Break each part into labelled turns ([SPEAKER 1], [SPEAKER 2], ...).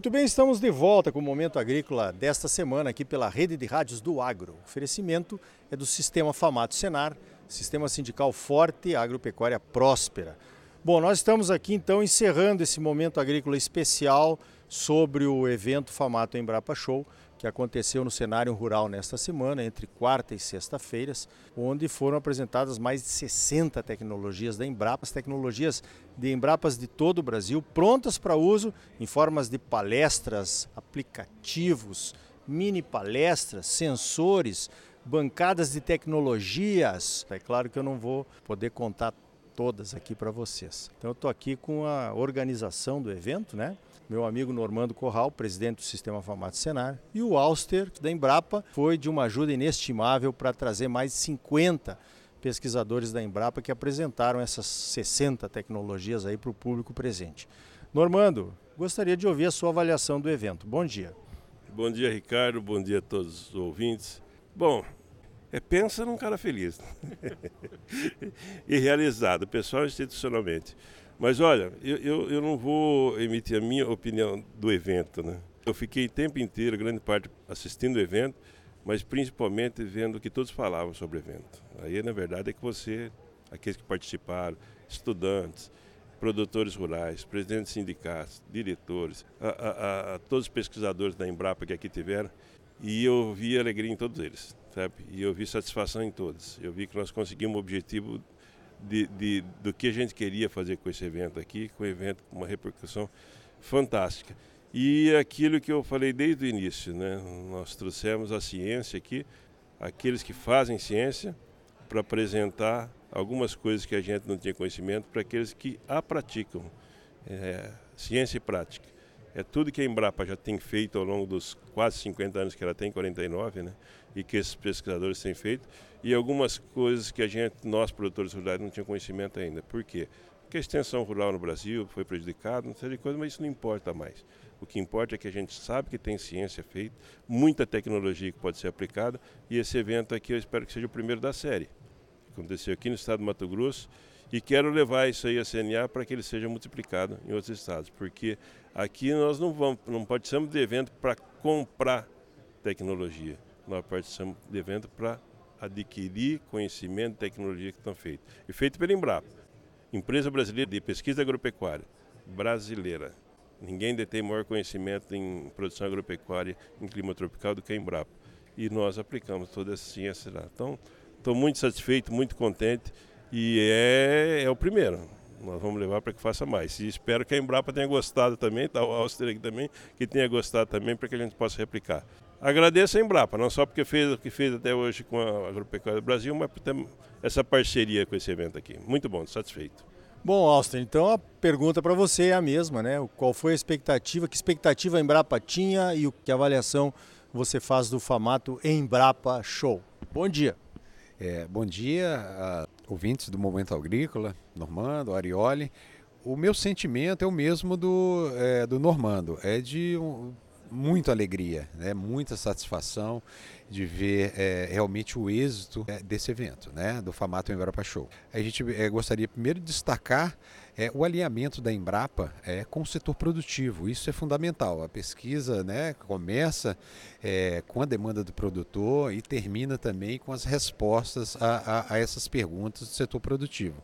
[SPEAKER 1] Muito bem, estamos de volta com o Momento Agrícola desta semana aqui pela Rede de Rádios do Agro. O oferecimento é do Sistema Famato Senar, Sistema Sindical Forte, Agropecuária Próspera. Bom, nós estamos aqui então encerrando esse Momento Agrícola especial sobre o evento Famato Embrapa Show, que aconteceu no cenário rural nesta semana, entre quarta e sexta-feiras, onde foram apresentadas mais de 60 tecnologias da Embrapa, as tecnologias de Embrapas de todo o Brasil, prontas para uso em formas de palestras, aplicativos, mini palestras, sensores, bancadas de tecnologias. É claro que eu não vou poder contar todas aqui para vocês. Então eu estou aqui com a organização do evento, né? Meu amigo Normando Corral, presidente do Sistema Famato Senar, e o Auster, da Embrapa, foi de uma ajuda inestimável para trazer mais de 50 pesquisadores da Embrapa que apresentaram essas 60 tecnologias aí para o público presente. Normando, gostaria de ouvir a sua avaliação do evento. Bom dia.
[SPEAKER 2] Bom dia, Ricardo. Bom dia a todos os ouvintes. Bom, é pensa num cara feliz e realizado, pessoal institucionalmente. Mas olha, eu, eu, eu, não vou emitir a minha opinião do evento, né? Eu fiquei o tempo inteiro, grande parte, assistindo o evento, mas principalmente vendo o que todos falavam sobre o evento. Aí, na verdade, é que você, aqueles que participaram, estudantes, produtores rurais, presidentes de sindicatos, diretores, a, a, a, todos os pesquisadores da Embrapa que aqui tiveram, e eu vi alegria em todos eles, sabe? E eu vi satisfação em todos. Eu vi que nós conseguimos o objetivo de, de, do que a gente queria fazer com esse evento aqui, com o evento com uma repercussão fantástica. E aquilo que eu falei desde o início, né? nós trouxemos a ciência aqui, aqueles que fazem ciência, para apresentar algumas coisas que a gente não tinha conhecimento para aqueles que a praticam. É, ciência e prática. É tudo que a Embrapa já tem feito ao longo dos quase 50 anos que ela tem, 49, né? e que esses pesquisadores têm feito, e algumas coisas que a gente, nós produtores rurais, não tinha conhecimento ainda. Por quê? Porque a extensão rural no Brasil foi prejudicada, não sei de coisa, mas isso não importa mais. O que importa é que a gente sabe que tem ciência feita, muita tecnologia que pode ser aplicada, e esse evento aqui eu espero que seja o primeiro da série. Aconteceu aqui no estado do Mato Grosso, e quero levar isso aí a CNA para que ele seja multiplicado em outros estados, porque aqui nós não vamos, não participamos de evento para comprar tecnologia nós participamos de evento para adquirir conhecimento e tecnologia que estão feitos. E feito pela Embrapa, empresa brasileira de pesquisa agropecuária, brasileira. Ninguém detém maior conhecimento em produção agropecuária em clima tropical do que a Embrapa. E nós aplicamos toda essa ciência lá. Então, estou muito satisfeito, muito contente e é, é o primeiro. Nós vamos levar para que faça mais. E espero que a Embrapa tenha gostado também, tá, o Auster aqui também, que tenha gostado também, para que a gente possa replicar. Agradeço a Embrapa, não só porque fez o que fez até hoje com a Agropecuária do Brasil, mas por ter essa parceria com esse evento aqui. Muito bom, satisfeito.
[SPEAKER 1] Bom, Austin, então a pergunta para você é a mesma, né? Qual foi a expectativa, que expectativa a Embrapa tinha e o que avaliação você faz do Famato Embrapa Show? Bom dia.
[SPEAKER 3] É, bom dia, ouvintes do Momento Agrícola, Normando, Arioli. O meu sentimento é o mesmo do, é, do Normando, é de um, muita alegria, né? muita satisfação de ver é, realmente o êxito é, desse evento, né? do Famato Embrapa Show. A gente é, gostaria primeiro de destacar é, o alinhamento da Embrapa é, com o setor produtivo. Isso é fundamental. A pesquisa né, começa é, com a demanda do produtor e termina também com as respostas a, a, a essas perguntas do setor produtivo.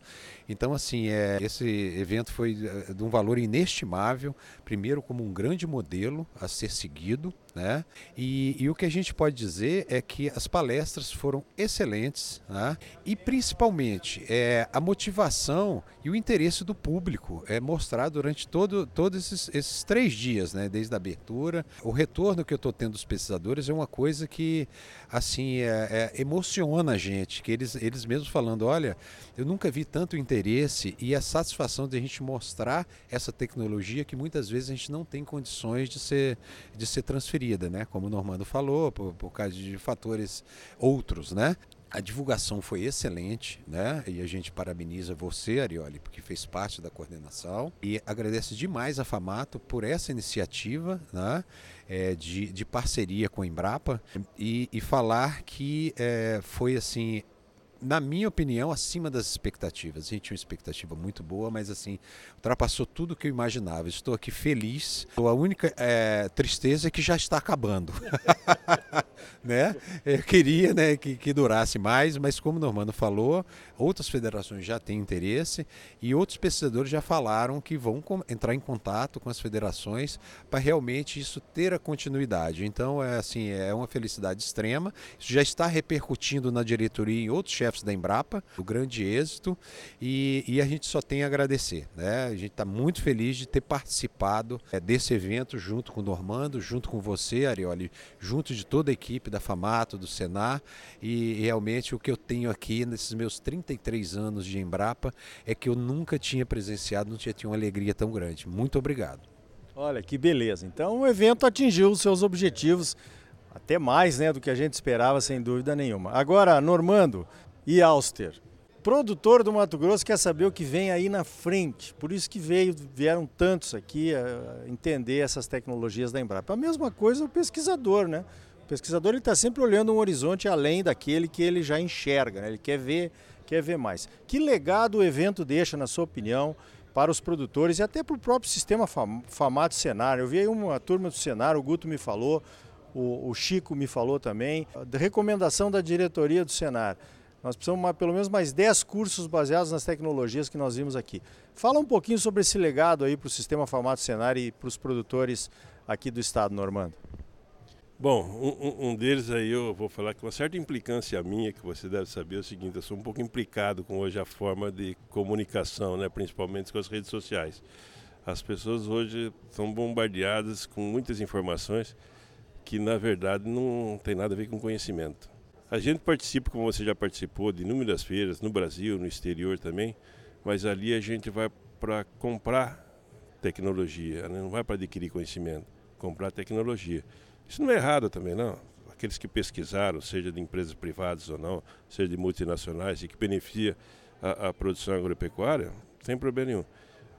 [SPEAKER 3] Então, assim, é, esse evento foi é, de um valor inestimável, primeiro como um grande modelo a ser seguido, né? E, e, o que a gente pode dizer é que as palestras foram excelentes né? e principalmente é, a motivação e o interesse do público é mostrado durante todo, todos esses, esses três dias, né? desde a abertura. O retorno que eu estou tendo dos pesquisadores é uma coisa que assim é, é, emociona a gente, que eles, eles mesmos falando, olha, eu nunca vi tanto interesse e a satisfação de a gente mostrar essa tecnologia que muitas vezes a gente não tem condições de ser, de ser transferida né? Como o Normando falou, por, por causa de fatores outros, né? A divulgação foi excelente, né? E a gente parabeniza você, Arioli, porque fez parte da coordenação. E agradece demais a Famato por essa iniciativa, né? É, de, de parceria com a Embrapa e, e falar que é, foi assim na minha opinião, acima das expectativas. A gente tinha uma expectativa muito boa, mas assim, ultrapassou tudo o que eu imaginava. Estou aqui feliz. A única é, tristeza é que já está acabando. né? Eu queria né, que, que durasse mais, mas como o Normando falou, outras federações já têm interesse e outros pesquisadores já falaram que vão entrar em contato com as federações para realmente isso ter a continuidade. Então, é assim, é uma felicidade extrema. Isso já está repercutindo na diretoria em outros chefes da Embrapa, o grande êxito, e, e, a gente só tem a agradecer. Né? A gente está muito feliz de ter participado é, desse evento junto com o Normando, junto com você, Arioli, junto de toda a equipe da FAMATO, do Senar, e realmente o que eu tenho aqui nesses meus 33 anos de Embrapa é que eu nunca tinha presenciado, não tinha tido uma alegria tão grande. Muito obrigado.
[SPEAKER 1] Olha que beleza. Então o evento atingiu os seus objetivos, até mais né, do que a gente esperava, sem dúvida nenhuma. Agora, Normando, e Auster. Produtor do Mato Grosso quer saber o que vem aí na frente. Por isso que veio, vieram tantos aqui a entender essas tecnologias da Embrapa. A mesma coisa o pesquisador, né? O pesquisador está sempre olhando um horizonte além daquele que ele já enxerga, né? ele quer ver, quer ver mais. Que legado o evento deixa, na sua opinião, para os produtores e até para o próprio sistema Famato Senar? Eu vi aí uma turma do Senar, o Guto me falou, o, Chico me falou também, da recomendação da diretoria do Senar. Nós precisamos pelo menos mais 10 cursos baseados nas tecnologias que nós vimos aqui. Fala um pouquinho sobre esse legado aí para o sistema Famato Senar e para os produtores aqui do estado, Normando.
[SPEAKER 2] Bom, um, um, deles aí eu vou falar com uma certa implicância minha, que você deve saber é o seguinte, eu sou um pouco implicado com hoje a forma de comunicação, né, principalmente com as redes sociais. As pessoas hoje são bombardeadas com muitas informações que na verdade não tem nada a ver com conhecimento. A gente participa, como você já participou, de inúmeras feiras no Brasil, no exterior também, mas ali a gente vai para comprar tecnologia, né? não vai para adquirir conhecimento, comprar tecnologia. Isso não é errado também, não. Aqueles que pesquisaram, seja de empresas privadas ou não, seja de multinacionais e que beneficia a, a produção agropecuária, sem problema nenhum.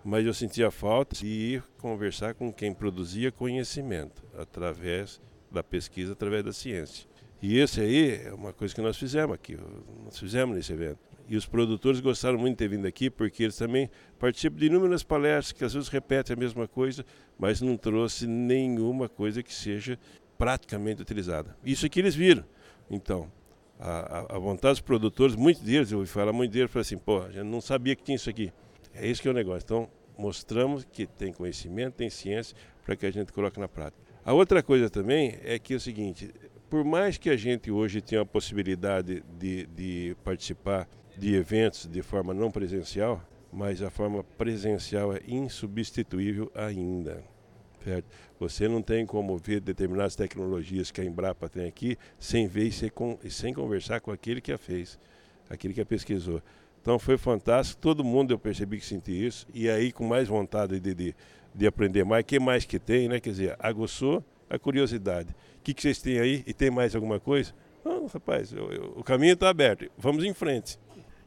[SPEAKER 2] Mas eu sentia falta de ir conversar com quem produzia conhecimento através da pesquisa, através da ciência. E esse aí é uma coisa que nós fizemos aqui, nós fizemos nesse evento. E os produtores gostaram muito de ter vindo aqui, porque eles também participam de inúmeras palestras que às vezes repetem a mesma coisa, mas não trouxe nenhuma coisa que seja praticamente utilizada. Isso aqui eles viram. Então, a, a vontade dos produtores, muitos deles, eu ouvi falar, muitos deles falaram assim, pô, a gente não sabia que tinha isso aqui. É isso que é o negócio. Então, mostramos que tem conhecimento, tem ciência, para que a gente coloque na prática. A outra coisa também é que é o seguinte, por mais que a gente hoje tenha a possibilidade de, de participar de eventos de forma não presencial, mas a forma presencial é insubstituível ainda. Certo? Você não tem como ver determinadas tecnologias que a Embrapa tem aqui sem ver e sem, conversar com aquele que a fez, aquele que a pesquisou. Então foi fantástico, todo mundo eu percebi que sentiu isso, e aí com mais vontade de, de, de aprender mais, que mais que tem, né? Quer dizer, aguçou a curiosidade. O que, que vocês têm aí? E tem mais alguma coisa? Não, rapaz, eu, eu, o caminho está aberto. Vamos em frente.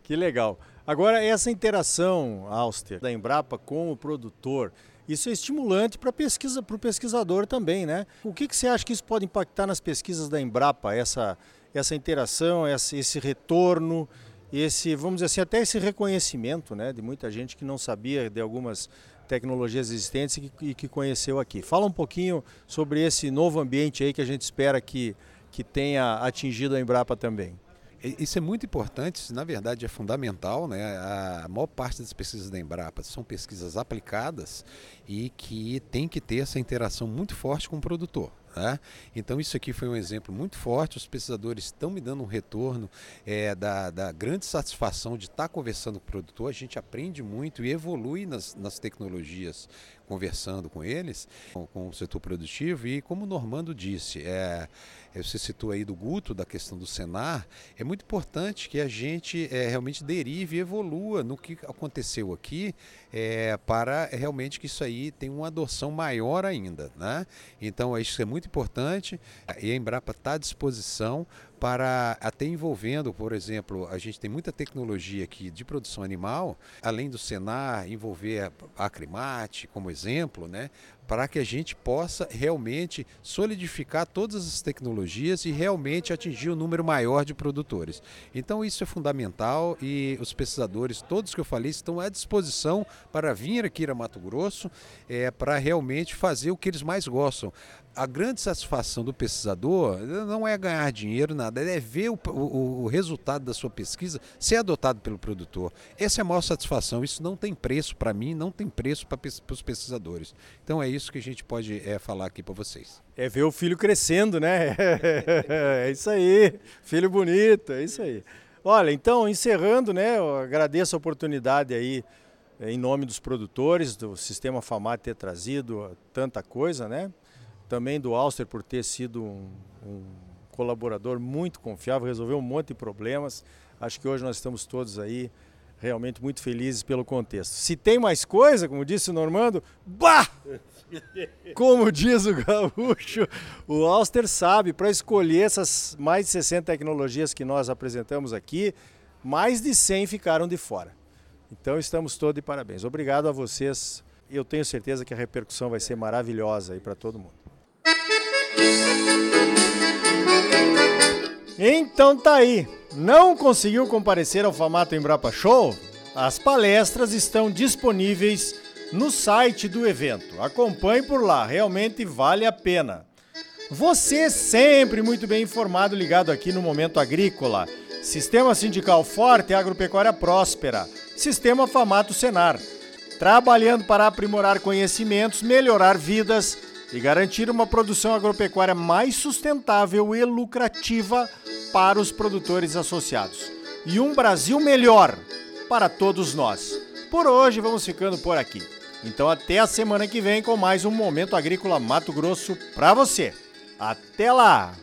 [SPEAKER 1] Que legal. Agora, essa interação, Auster, da Embrapa com o produtor, isso é estimulante para pesquisa, o pesquisador também, né? O que, que você acha que isso pode impactar nas pesquisas da Embrapa, essa, essa interação, esse, esse retorno, esse, vamos dizer assim, até esse reconhecimento né, de muita gente que não sabia de algumas tecnologias existentes e que, e que conheceu aqui. Fala um pouquinho sobre esse novo ambiente aí que a gente espera que, que tenha atingido a Embrapa também.
[SPEAKER 3] Isso é muito importante, na verdade é fundamental, né? A maior parte das pesquisas da Embrapa são pesquisas aplicadas e que tem que ter essa interação muito forte com o produtor. Né? Então isso aqui foi um exemplo muito forte. Os pesquisadores estão me dando um retorno é, da, da, grande satisfação de estar conversando com o produtor. A gente aprende muito e evolui nas, nas tecnologias conversando com eles, com, o setor produtivo. E como o Normando disse, é, você citou aí do Guto, da questão do Senar, é muito importante que a gente é, realmente derive e evolua no que aconteceu aqui é, para realmente que isso aí tenha uma adoção maior ainda. Né? Então isso é muito importante e a Embrapa está à disposição para até envolvendo, por exemplo, a gente tem muita tecnologia aqui de produção animal, além do Senar envolver a Acrimate como exemplo, né, para que a gente possa realmente solidificar todas as tecnologias e realmente atingir um número maior de produtores. Então isso é fundamental e os pesquisadores, todos que eu falei, estão à disposição para vir aqui a Mato Grosso é, para realmente fazer o que eles mais gostam a grande satisfação do pesquisador não é ganhar dinheiro, nada, é ver o, o, o, resultado da sua pesquisa ser adotado pelo produtor. Essa é a maior satisfação. Isso não tem preço para mim, não tem preço para os pesquisadores. Então é isso que a gente pode é, falar aqui para vocês.
[SPEAKER 1] É ver o filho crescendo, né? é isso aí. Filho bonito, é isso aí. Olha, então, encerrando, né? Eu agradeço a oportunidade aí em nome dos produtores, do Sistema FAMAT ter trazido tanta coisa, né? também do Auster por ter sido um, um colaborador muito confiável, resolveu um monte de problemas. Acho que hoje nós estamos todos aí realmente muito felizes pelo contexto. Se tem mais coisa, como disse o Normando, bah! Como diz o gaúcho, o Auster sabe, para escolher essas mais de 60 tecnologias que nós apresentamos aqui, mais de 100 ficaram de fora. Então estamos todos de parabéns. Obrigado a vocês. Eu tenho certeza que a repercussão vai ser maravilhosa aí para todo mundo. Então tá aí. Não conseguiu comparecer ao Famato Embrapa Show? As palestras estão disponíveis no site do evento. Acompanhe por lá, realmente vale a pena. Você sempre muito bem informado, ligado aqui no Momento Agrícola. Sistema Sindical Forte, Agropecuária Próspera. Sistema Famato Senar. Trabalhando para aprimorar conhecimentos, melhorar vidas e garantir uma produção agropecuária mais sustentável e lucrativa para os produtores associados. E um Brasil melhor para todos nós. Por hoje vamos ficando por aqui. Então até a semana que vem com mais um Momento Agrícola Mato Grosso para você. Até lá!